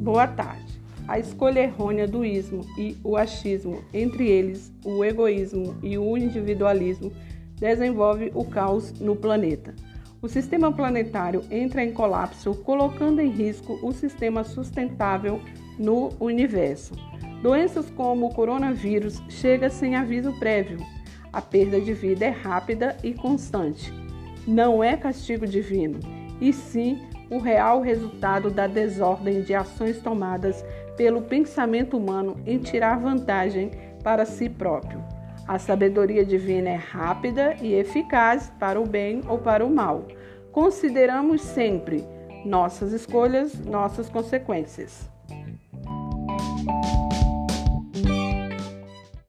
Boa tarde. A escolha errônea do ismo e o achismo, entre eles o egoísmo e o individualismo, desenvolve o caos no planeta. O sistema planetário entra em colapso, colocando em risco o sistema sustentável no universo. Doenças como o coronavírus chegam sem aviso prévio. A perda de vida é rápida e constante. Não é castigo divino, e sim o real resultado da desordem de ações tomadas pelo pensamento humano em tirar vantagem para si próprio. A sabedoria divina é rápida e eficaz para o bem ou para o mal. Consideramos sempre nossas escolhas, nossas consequências.